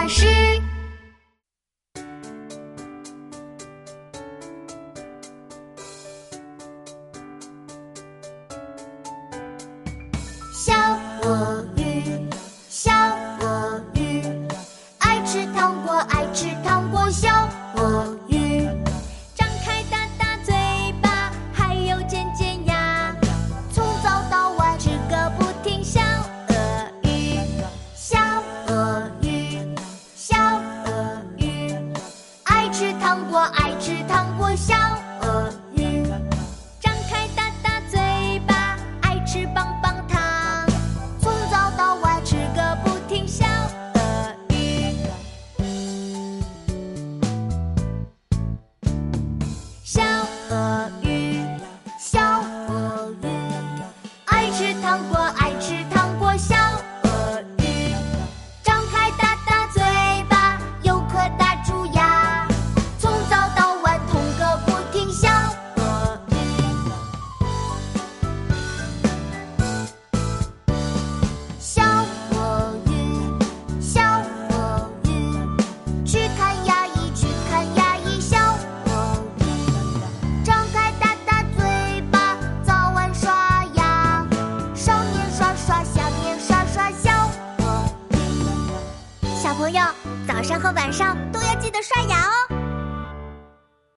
老师。小蜗小鳄鱼小朋友早上和晚上都要记得刷牙哦。